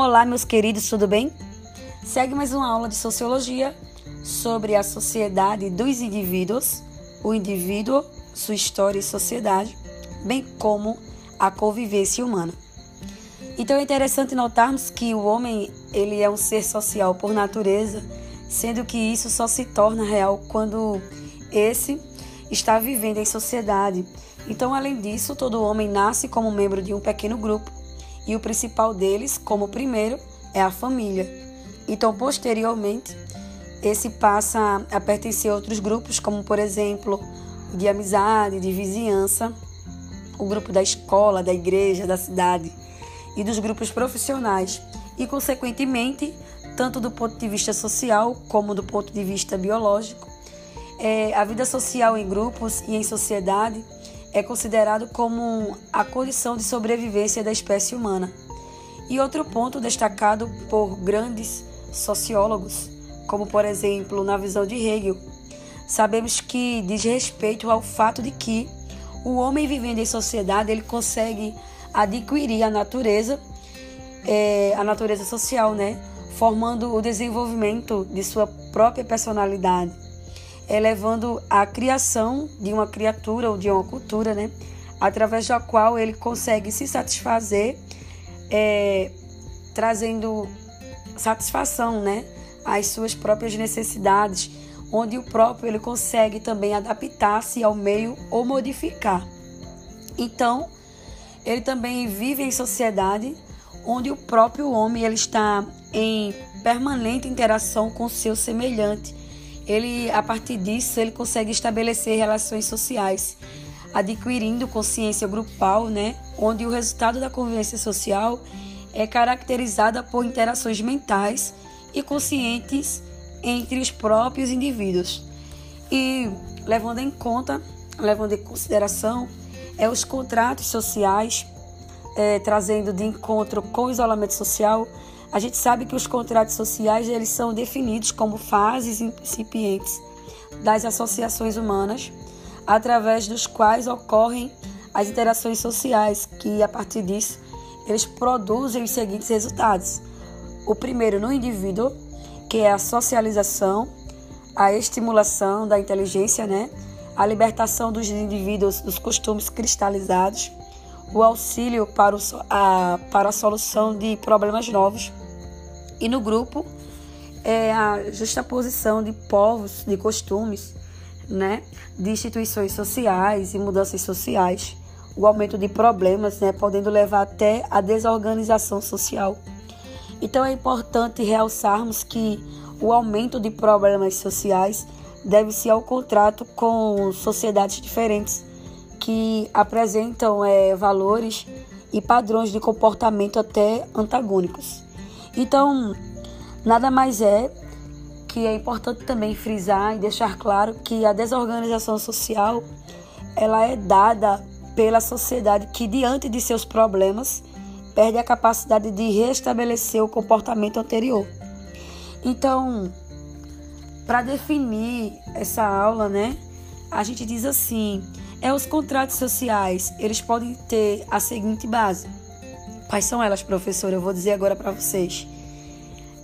Olá, meus queridos, tudo bem? Segue mais uma aula de sociologia sobre a sociedade dos indivíduos, o indivíduo, sua história e sociedade, bem como a convivência humana. Então é interessante notarmos que o homem ele é um ser social por natureza, sendo que isso só se torna real quando esse está vivendo em sociedade. Então, além disso, todo homem nasce como membro de um pequeno grupo e o principal deles, como primeiro, é a família. Então, posteriormente, esse passa a pertencer a outros grupos, como por exemplo, de amizade, de vizinhança, o grupo da escola, da igreja, da cidade e dos grupos profissionais. E, consequentemente, tanto do ponto de vista social como do ponto de vista biológico, é, a vida social em grupos e em sociedade é considerado como a condição de sobrevivência da espécie humana. E outro ponto destacado por grandes sociólogos, como por exemplo na visão de Hegel, sabemos que diz respeito ao fato de que o homem vivendo em sociedade ele consegue adquirir a natureza, é, a natureza social, né, formando o desenvolvimento de sua própria personalidade elevando a criação de uma criatura ou de uma cultura, né? Através da qual ele consegue se satisfazer, é, trazendo satisfação, né? Às suas próprias necessidades, onde o próprio ele consegue também adaptar-se ao meio ou modificar. Então, ele também vive em sociedade onde o próprio homem ele está em permanente interação com seu semelhante ele a partir disso ele consegue estabelecer relações sociais, adquirindo consciência grupal, né, onde o resultado da convivência social é caracterizada por interações mentais e conscientes entre os próprios indivíduos. E levando em conta, levando em consideração, é os contratos sociais, é, trazendo de encontro com o isolamento social, a gente sabe que os contratos sociais eles são definidos como fases incipientes das associações humanas, através dos quais ocorrem as interações sociais, que a partir disso eles produzem os seguintes resultados. O primeiro no indivíduo, que é a socialização, a estimulação da inteligência, né? a libertação dos indivíduos dos costumes cristalizados, o auxílio para, o, a, para a solução de problemas novos. E no grupo, é a justaposição de povos, de costumes, né, de instituições sociais e mudanças sociais, o aumento de problemas, né, podendo levar até a desorganização social. Então é importante realçarmos que o aumento de problemas sociais deve-se ao contrato com sociedades diferentes que apresentam é, valores e padrões de comportamento até antagônicos. Então, nada mais é que é importante também frisar e deixar claro que a desorganização social ela é dada pela sociedade que diante de seus problemas perde a capacidade de restabelecer o comportamento anterior. Então, para definir essa aula, né, a gente diz assim: é os contratos sociais, eles podem ter a seguinte base. Quais são elas, professora? Eu vou dizer agora para vocês.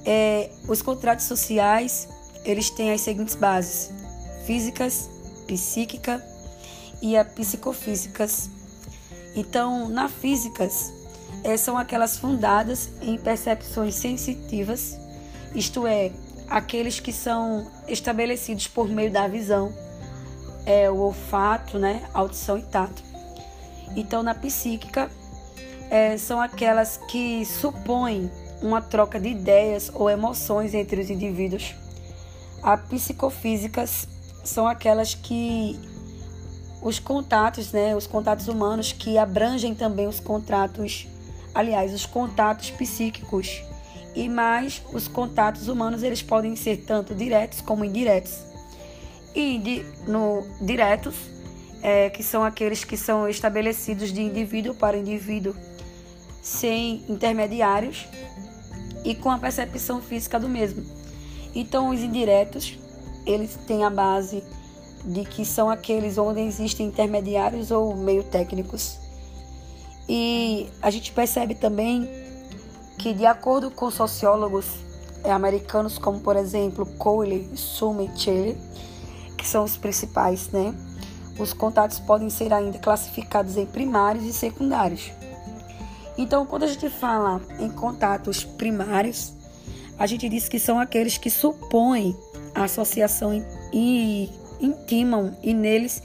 É, os contratos sociais, eles têm as seguintes bases: físicas, psíquica e a psicofísicas. Então, na físicas, é, são aquelas fundadas em percepções sensitivas, isto é, aqueles que são estabelecidos por meio da visão, é o olfato, né, audição e tato. Então, na psíquica, é, são aquelas que supõem uma troca de ideias ou emoções entre os indivíduos. As psicofísicas são aquelas que os contatos, né, os contatos humanos que abrangem também os contratos, aliás, os contatos psíquicos. E mais os contatos humanos, eles podem ser tanto diretos como indiretos. E de, no diretos, é, que são aqueles que são estabelecidos de indivíduo para indivíduo sem intermediários e com a percepção física do mesmo. Então, os indiretos, eles têm a base de que são aqueles onde existem intermediários ou meio técnicos. E a gente percebe também que, de acordo com sociólogos é, americanos, como por exemplo Cole, Shelley, que são os principais, né? Os contatos podem ser ainda classificados em primários e secundários. Então, quando a gente fala em contatos primários, a gente diz que são aqueles que supõem a associação e intimam e neles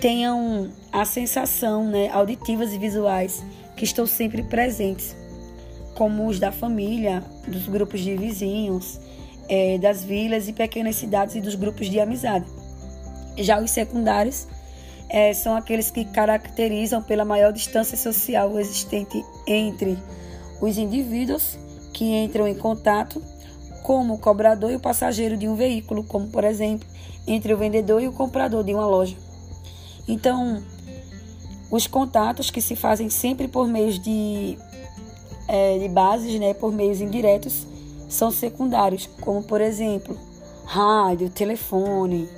tenham a sensação né, auditivas e visuais que estão sempre presentes, como os da família, dos grupos de vizinhos, é, das vilas e pequenas cidades e dos grupos de amizade. Já os secundários é, são aqueles que caracterizam pela maior distância social existente entre os indivíduos que entram em contato, como o cobrador e o passageiro de um veículo, como por exemplo, entre o vendedor e o comprador de uma loja. Então, os contatos que se fazem sempre por meios de, é, de bases, né, por meios indiretos, são secundários, como por exemplo, rádio, telefone,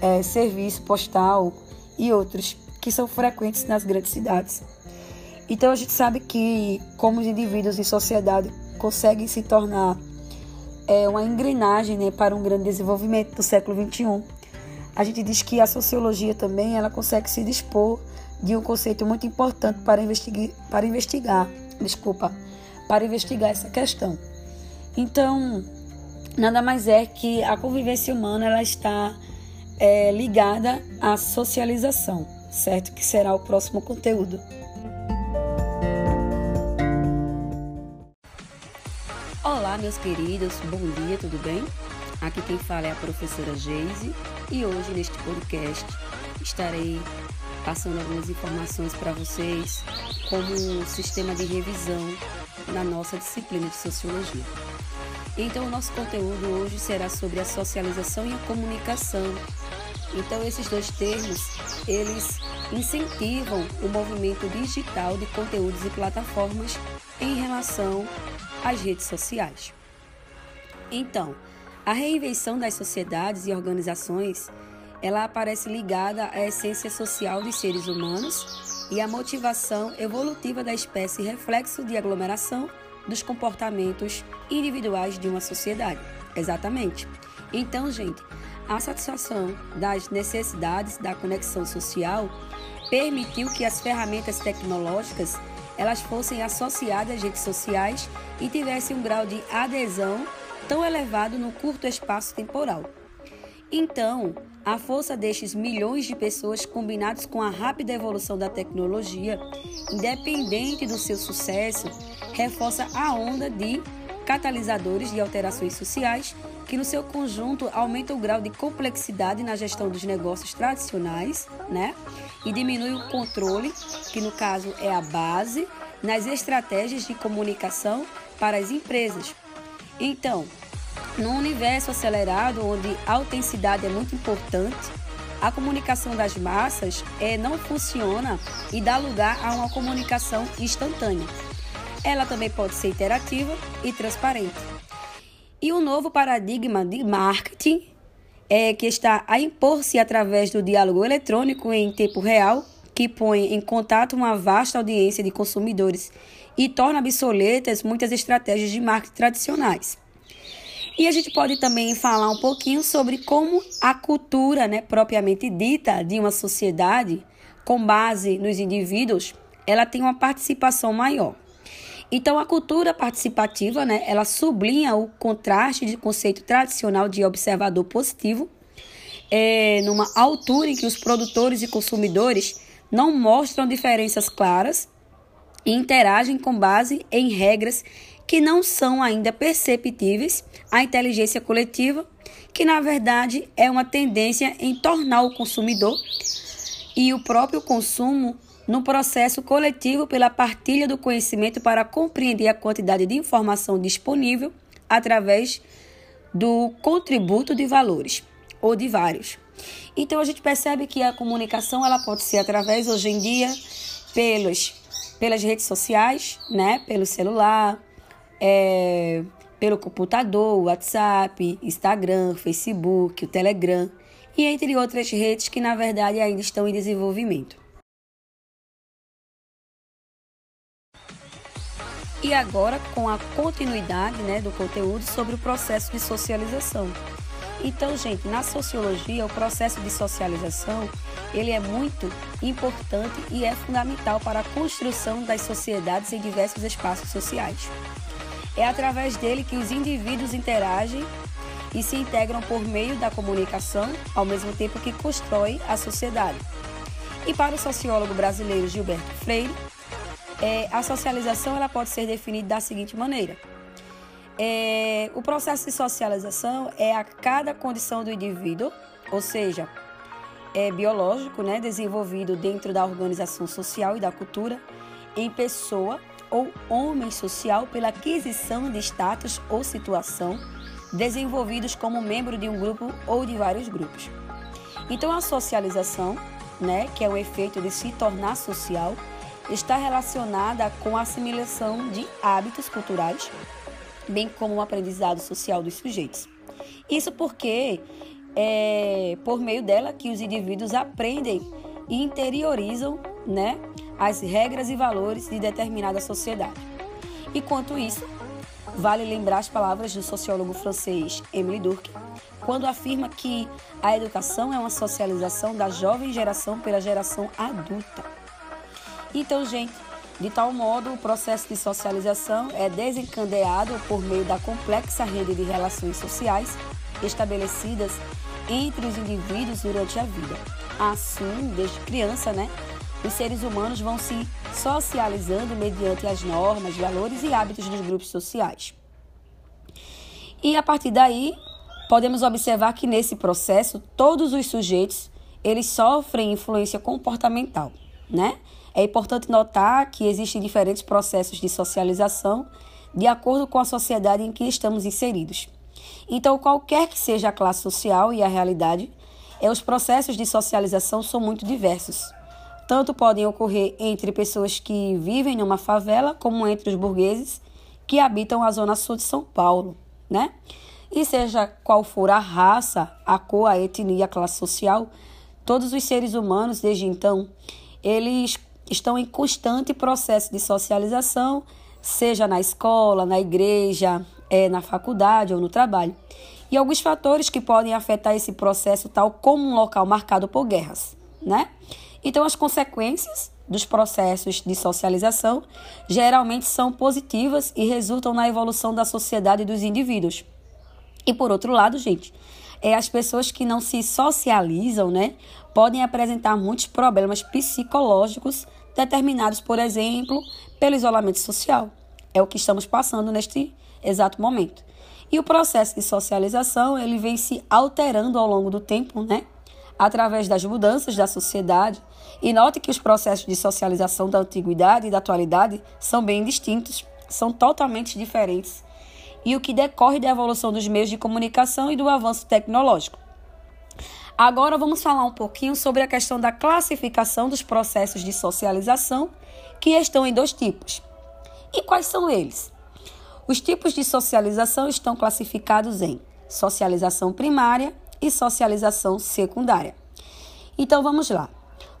é, serviço postal e outros que são frequentes nas grandes cidades. Então a gente sabe que como os indivíduos em sociedade conseguem se tornar é, uma engrenagem né, para um grande desenvolvimento do século XXI, a gente diz que a sociologia também ela consegue se dispor de um conceito muito importante para investigar, para investigar, desculpa, para investigar essa questão. Então, nada mais é que a convivência humana ela está é, ligada à socialização, certo? Que será o próximo conteúdo. Olá, meus queridos, bom dia, tudo bem? Aqui quem fala é a professora Geise e hoje neste podcast estarei passando algumas informações para vocês como um sistema de revisão na nossa disciplina de sociologia. Então, o nosso conteúdo hoje será sobre a socialização e a comunicação então esses dois termos, eles incentivam o movimento digital de conteúdos e plataformas em relação às redes sociais. Então, a reinvenção das sociedades e organizações, ela aparece ligada à essência social dos seres humanos e à motivação evolutiva da espécie reflexo de aglomeração dos comportamentos individuais de uma sociedade. Exatamente. Então, gente, a satisfação das necessidades da conexão social permitiu que as ferramentas tecnológicas elas fossem associadas às redes sociais e tivessem um grau de adesão tão elevado no curto espaço temporal. Então, a força destes milhões de pessoas combinados com a rápida evolução da tecnologia, independente do seu sucesso, reforça a onda de catalisadores de alterações sociais que no seu conjunto aumenta o grau de complexidade na gestão dos negócios tradicionais, né? E diminui o controle, que no caso é a base, nas estratégias de comunicação para as empresas. Então, num universo acelerado onde a autenticidade é muito importante, a comunicação das massas é, não funciona e dá lugar a uma comunicação instantânea. Ela também pode ser interativa e transparente. E o novo paradigma de marketing é que está a impor-se através do diálogo eletrônico em tempo real, que põe em contato uma vasta audiência de consumidores e torna obsoletas muitas estratégias de marketing tradicionais. E a gente pode também falar um pouquinho sobre como a cultura, né, propriamente dita, de uma sociedade, com base nos indivíduos, ela tem uma participação maior. Então, a cultura participativa, né, ela sublinha o contraste de conceito tradicional de observador positivo, é, numa altura em que os produtores e consumidores não mostram diferenças claras e interagem com base em regras que não são ainda perceptíveis à inteligência coletiva, que na verdade é uma tendência em tornar o consumidor e o próprio consumo no processo coletivo pela partilha do conhecimento para compreender a quantidade de informação disponível através do contributo de valores ou de vários. Então a gente percebe que a comunicação ela pode ser através hoje em dia pelos pelas redes sociais, né, pelo celular, é, pelo computador, WhatsApp, Instagram, Facebook, o Telegram e entre outras redes que na verdade ainda estão em desenvolvimento. E agora com a continuidade né, do conteúdo sobre o processo de socialização. Então, gente, na sociologia, o processo de socialização, ele é muito importante e é fundamental para a construção das sociedades em diversos espaços sociais. É através dele que os indivíduos interagem e se integram por meio da comunicação, ao mesmo tempo que constrói a sociedade. E para o sociólogo brasileiro Gilberto Freire, é, a socialização ela pode ser definida da seguinte maneira: é, o processo de socialização é a cada condição do indivíduo, ou seja, é biológico, né, desenvolvido dentro da organização social e da cultura, em pessoa ou homem social pela aquisição de status ou situação desenvolvidos como membro de um grupo ou de vários grupos. Então a socialização, né, que é o efeito de se tornar social, está relacionada com a assimilação de hábitos culturais bem como o aprendizado social dos sujeitos. Isso porque é por meio dela que os indivíduos aprendem e interiorizam né, as regras e valores de determinada sociedade. E quanto isso, vale lembrar as palavras do sociólogo francês Emile Durkheim, quando afirma que a educação é uma socialização da jovem geração pela geração adulta. Então, gente, de tal modo, o processo de socialização é desencadeado por meio da complexa rede de relações sociais estabelecidas entre os indivíduos durante a vida. Assim, desde criança, né, os seres humanos vão se socializando mediante as normas, valores e hábitos dos grupos sociais. E a partir daí, podemos observar que nesse processo todos os sujeitos eles sofrem influência comportamental, né? É importante notar que existem diferentes processos de socialização de acordo com a sociedade em que estamos inseridos. Então, qualquer que seja a classe social e a realidade, é, os processos de socialização são muito diversos. Tanto podem ocorrer entre pessoas que vivem numa favela, como entre os burgueses que habitam a zona sul de São Paulo, né? E seja qual for a raça, a cor, a etnia, a classe social, todos os seres humanos, desde então, eles estão em constante processo de socialização, seja na escola, na igreja, é, na faculdade ou no trabalho. E alguns fatores que podem afetar esse processo, tal como um local marcado por guerras, né? Então, as consequências dos processos de socialização geralmente são positivas e resultam na evolução da sociedade e dos indivíduos. E por outro lado, gente, é as pessoas que não se socializam, né, podem apresentar muitos problemas psicológicos determinados, por exemplo, pelo isolamento social. É o que estamos passando neste exato momento. E o processo de socialização, ele vem se alterando ao longo do tempo, né? Através das mudanças da sociedade. E note que os processos de socialização da antiguidade e da atualidade são bem distintos, são totalmente diferentes. E o que decorre da evolução dos meios de comunicação e do avanço tecnológico. Agora vamos falar um pouquinho sobre a questão da classificação dos processos de socialização, que estão em dois tipos. E quais são eles? Os tipos de socialização estão classificados em socialização primária e socialização secundária. Então vamos lá.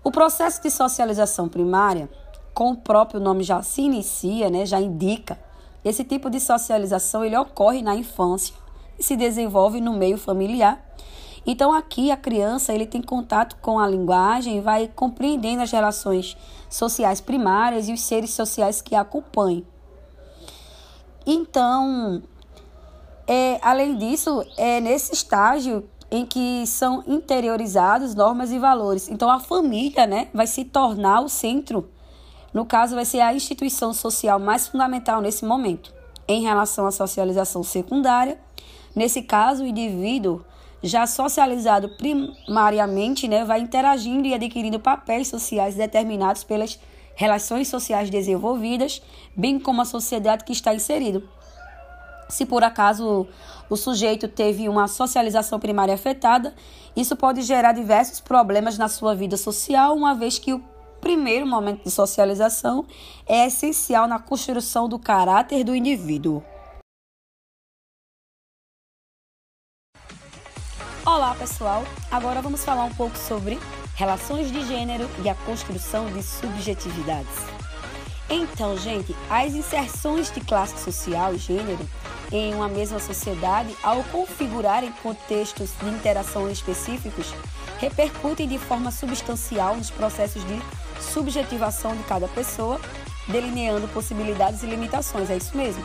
O processo de socialização primária, com o próprio nome já se inicia, né, já indica, esse tipo de socialização ele ocorre na infância e se desenvolve no meio familiar então aqui a criança ele tem contato com a linguagem vai compreendendo as relações sociais primárias e os seres sociais que a acompanham. Então, é, além disso, é nesse estágio em que são interiorizados normas e valores. Então a família, né, vai se tornar o centro. No caso, vai ser a instituição social mais fundamental nesse momento. Em relação à socialização secundária, nesse caso, o indivíduo já socializado primariamente, né, vai interagindo e adquirindo papéis sociais determinados pelas relações sociais desenvolvidas, bem como a sociedade que está inserido. Se por acaso o sujeito teve uma socialização primária afetada, isso pode gerar diversos problemas na sua vida social, uma vez que o primeiro momento de socialização é essencial na construção do caráter do indivíduo. Olá, pessoal! Agora vamos falar um pouco sobre relações de gênero e a construção de subjetividades. Então, gente, as inserções de classe social e gênero em uma mesma sociedade, ao configurarem contextos de interação específicos, repercutem de forma substancial nos processos de subjetivação de cada pessoa, delineando possibilidades e limitações. É isso mesmo.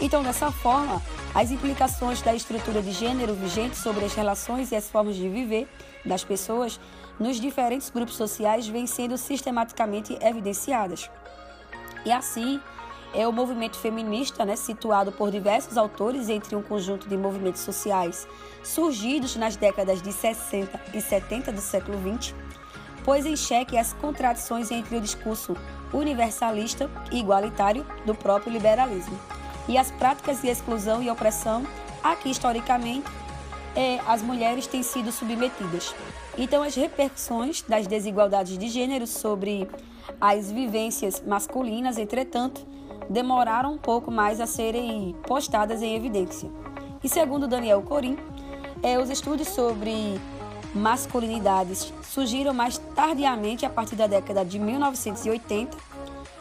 Então, dessa forma, as implicações da estrutura de gênero vigente sobre as relações e as formas de viver das pessoas nos diferentes grupos sociais vêm sendo sistematicamente evidenciadas. E assim, é o movimento feminista, né, situado por diversos autores entre um conjunto de movimentos sociais surgidos nas décadas de 60 e 70 do século XX, pôs em xeque as contradições entre o discurso universalista e igualitário do próprio liberalismo e as práticas de exclusão e opressão a que historicamente é, as mulheres têm sido submetidas. Então, as repercussões das desigualdades de gênero sobre as vivências masculinas, entretanto, demoraram um pouco mais a serem postadas em evidência. E segundo Daniel Corim, é, os estudos sobre masculinidades surgiram mais tardiamente a partir da década de 1980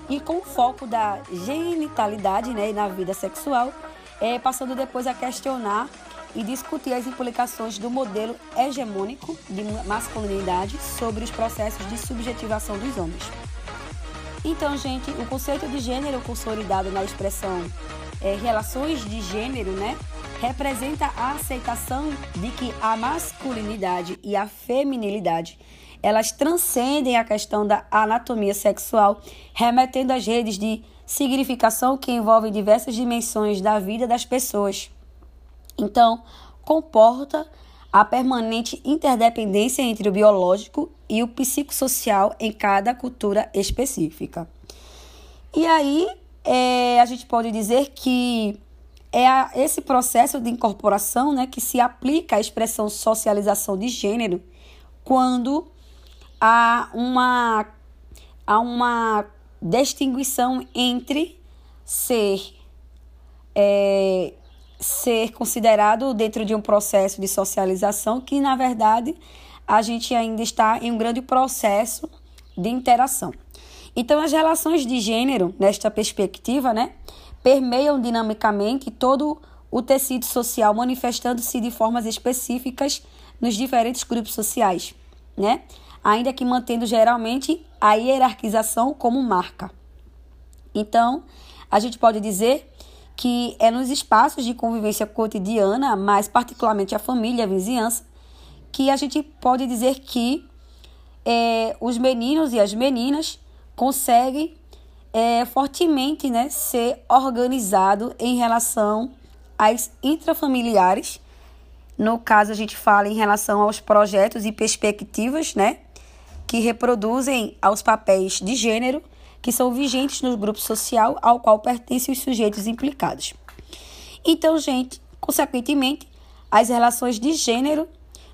e com foco da genitalidade né, na vida sexual, é, passando depois a questionar e discutir as implicações do modelo hegemônico de masculinidade sobre os processos de subjetivação dos homens. Então, gente, o conceito de gênero consolidado na expressão é, relações de gênero, né, representa a aceitação de que a masculinidade e a feminilidade elas transcendem a questão da anatomia sexual, remetendo às redes de significação que envolvem diversas dimensões da vida das pessoas. Então, comporta a permanente interdependência entre o biológico e o psicossocial em cada cultura específica. E aí, é, a gente pode dizer que é a, esse processo de incorporação né, que se aplica à expressão socialização de gênero quando há uma, há uma distinguição entre ser, é, ser considerado dentro de um processo de socialização que, na verdade, a gente ainda está em um grande processo de interação. Então, as relações de gênero, nesta perspectiva, né, permeiam dinamicamente todo o tecido social, manifestando-se de formas específicas nos diferentes grupos sociais, né? Ainda que mantendo geralmente a hierarquização como marca. Então, a gente pode dizer que é nos espaços de convivência cotidiana, mais particularmente a família, a vizinhança, que a gente pode dizer que é, os meninos e as meninas conseguem é, fortemente né, ser organizado em relação às intrafamiliares. No caso, a gente fala em relação aos projetos e perspectivas, né? Que reproduzem aos papéis de gênero que são vigentes no grupo social ao qual pertencem os sujeitos implicados. Então, gente, consequentemente, as relações de gênero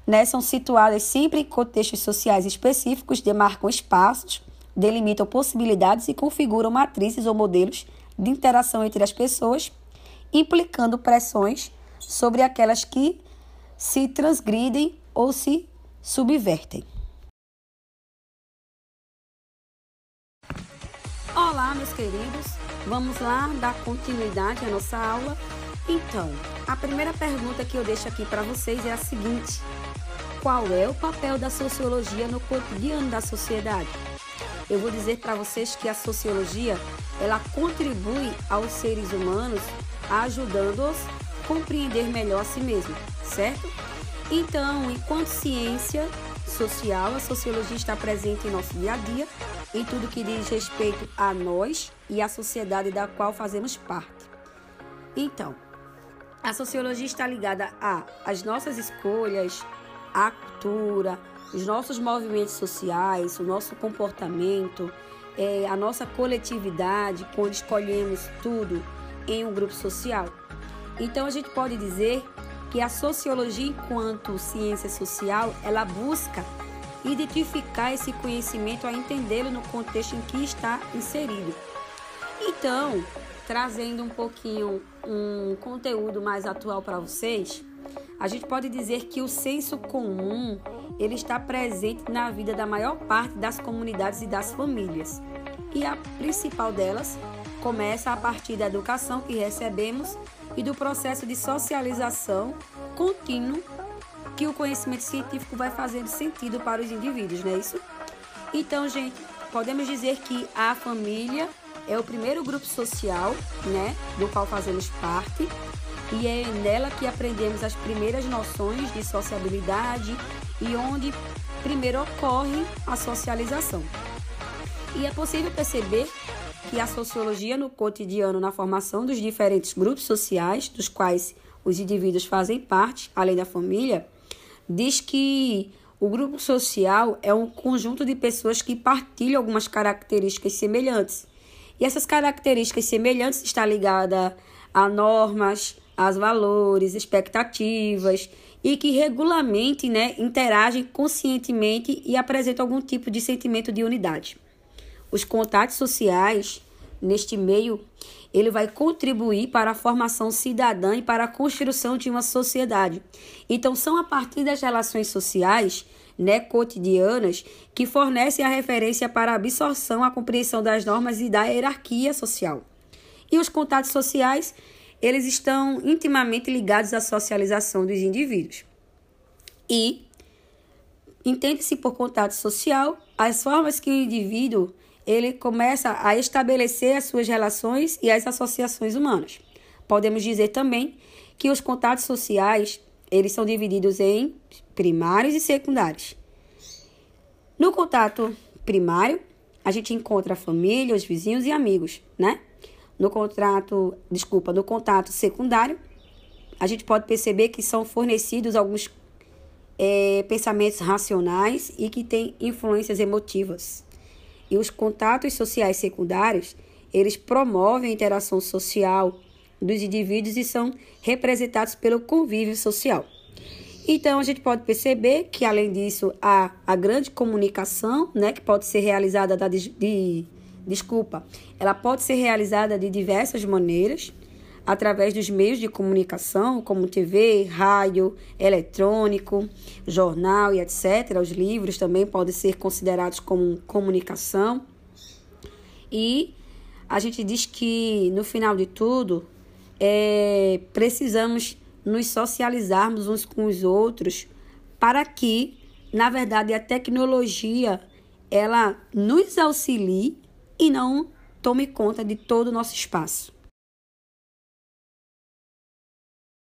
né, são situadas sempre em contextos sociais específicos, demarcam espaços, delimitam possibilidades e configuram matrizes ou modelos de interação entre as pessoas, implicando pressões sobre aquelas que se transgridem ou se subvertem. Meus queridos. Vamos lá dar continuidade à nossa aula. Então, a primeira pergunta que eu deixo aqui para vocês é a seguinte: Qual é o papel da sociologia no cotidiano da sociedade? Eu vou dizer para vocês que a sociologia, ela contribui aos seres humanos ajudando-os a compreender melhor a si mesmo, certo? Então, enquanto ciência social, a sociologia está presente em nosso dia a dia em tudo que diz respeito a nós e à sociedade da qual fazemos parte. Então, a sociologia está ligada a as nossas escolhas, a cultura, os nossos movimentos sociais, o nosso comportamento, é, a nossa coletividade, quando escolhemos tudo em um grupo social. Então, a gente pode dizer que a sociologia, enquanto ciência social, ela busca identificar esse conhecimento a entendê-lo no contexto em que está inserido. Então, trazendo um pouquinho um conteúdo mais atual para vocês, a gente pode dizer que o senso comum ele está presente na vida da maior parte das comunidades e das famílias. E a principal delas começa a partir da educação que recebemos e do processo de socialização contínuo que o conhecimento científico vai fazendo sentido para os indivíduos, não é isso? Então, gente, podemos dizer que a família é o primeiro grupo social, né, do qual fazemos parte, e é nela que aprendemos as primeiras noções de sociabilidade e onde primeiro ocorre a socialização. E é possível perceber que a sociologia no cotidiano, na formação dos diferentes grupos sociais, dos quais os indivíduos fazem parte, além da família, diz que o grupo social é um conjunto de pessoas que partilham algumas características semelhantes. E essas características semelhantes estão ligadas a normas, a valores, expectativas e que regularmente né, interagem conscientemente e apresentam algum tipo de sentimento de unidade. Os contatos sociais neste meio, ele vai contribuir para a formação cidadã e para a construção de uma sociedade. Então, são a partir das relações sociais né, cotidianas que fornecem a referência para a absorção, a compreensão das normas e da hierarquia social. E os contatos sociais, eles estão intimamente ligados à socialização dos indivíduos. E entende-se por contato social as formas que o indivíduo ele começa a estabelecer as suas relações e as associações humanas. Podemos dizer também que os contatos sociais, eles são divididos em primários e secundários. No contato primário, a gente encontra a família, os vizinhos e amigos, né? No contrato, desculpa, no contato secundário, a gente pode perceber que são fornecidos alguns é, pensamentos racionais e que têm influências emotivas. E os contatos sociais secundários, eles promovem a interação social dos indivíduos e são representados pelo convívio social. Então, a gente pode perceber que, além disso, há a grande comunicação, né, que pode ser realizada da, de, desculpa, ela pode ser realizada de diversas maneiras, através dos meios de comunicação, como TV, rádio, eletrônico, jornal e etc. Os livros também podem ser considerados como comunicação. E a gente diz que, no final de tudo, é, precisamos nos socializarmos uns com os outros para que, na verdade, a tecnologia ela nos auxilie e não tome conta de todo o nosso espaço.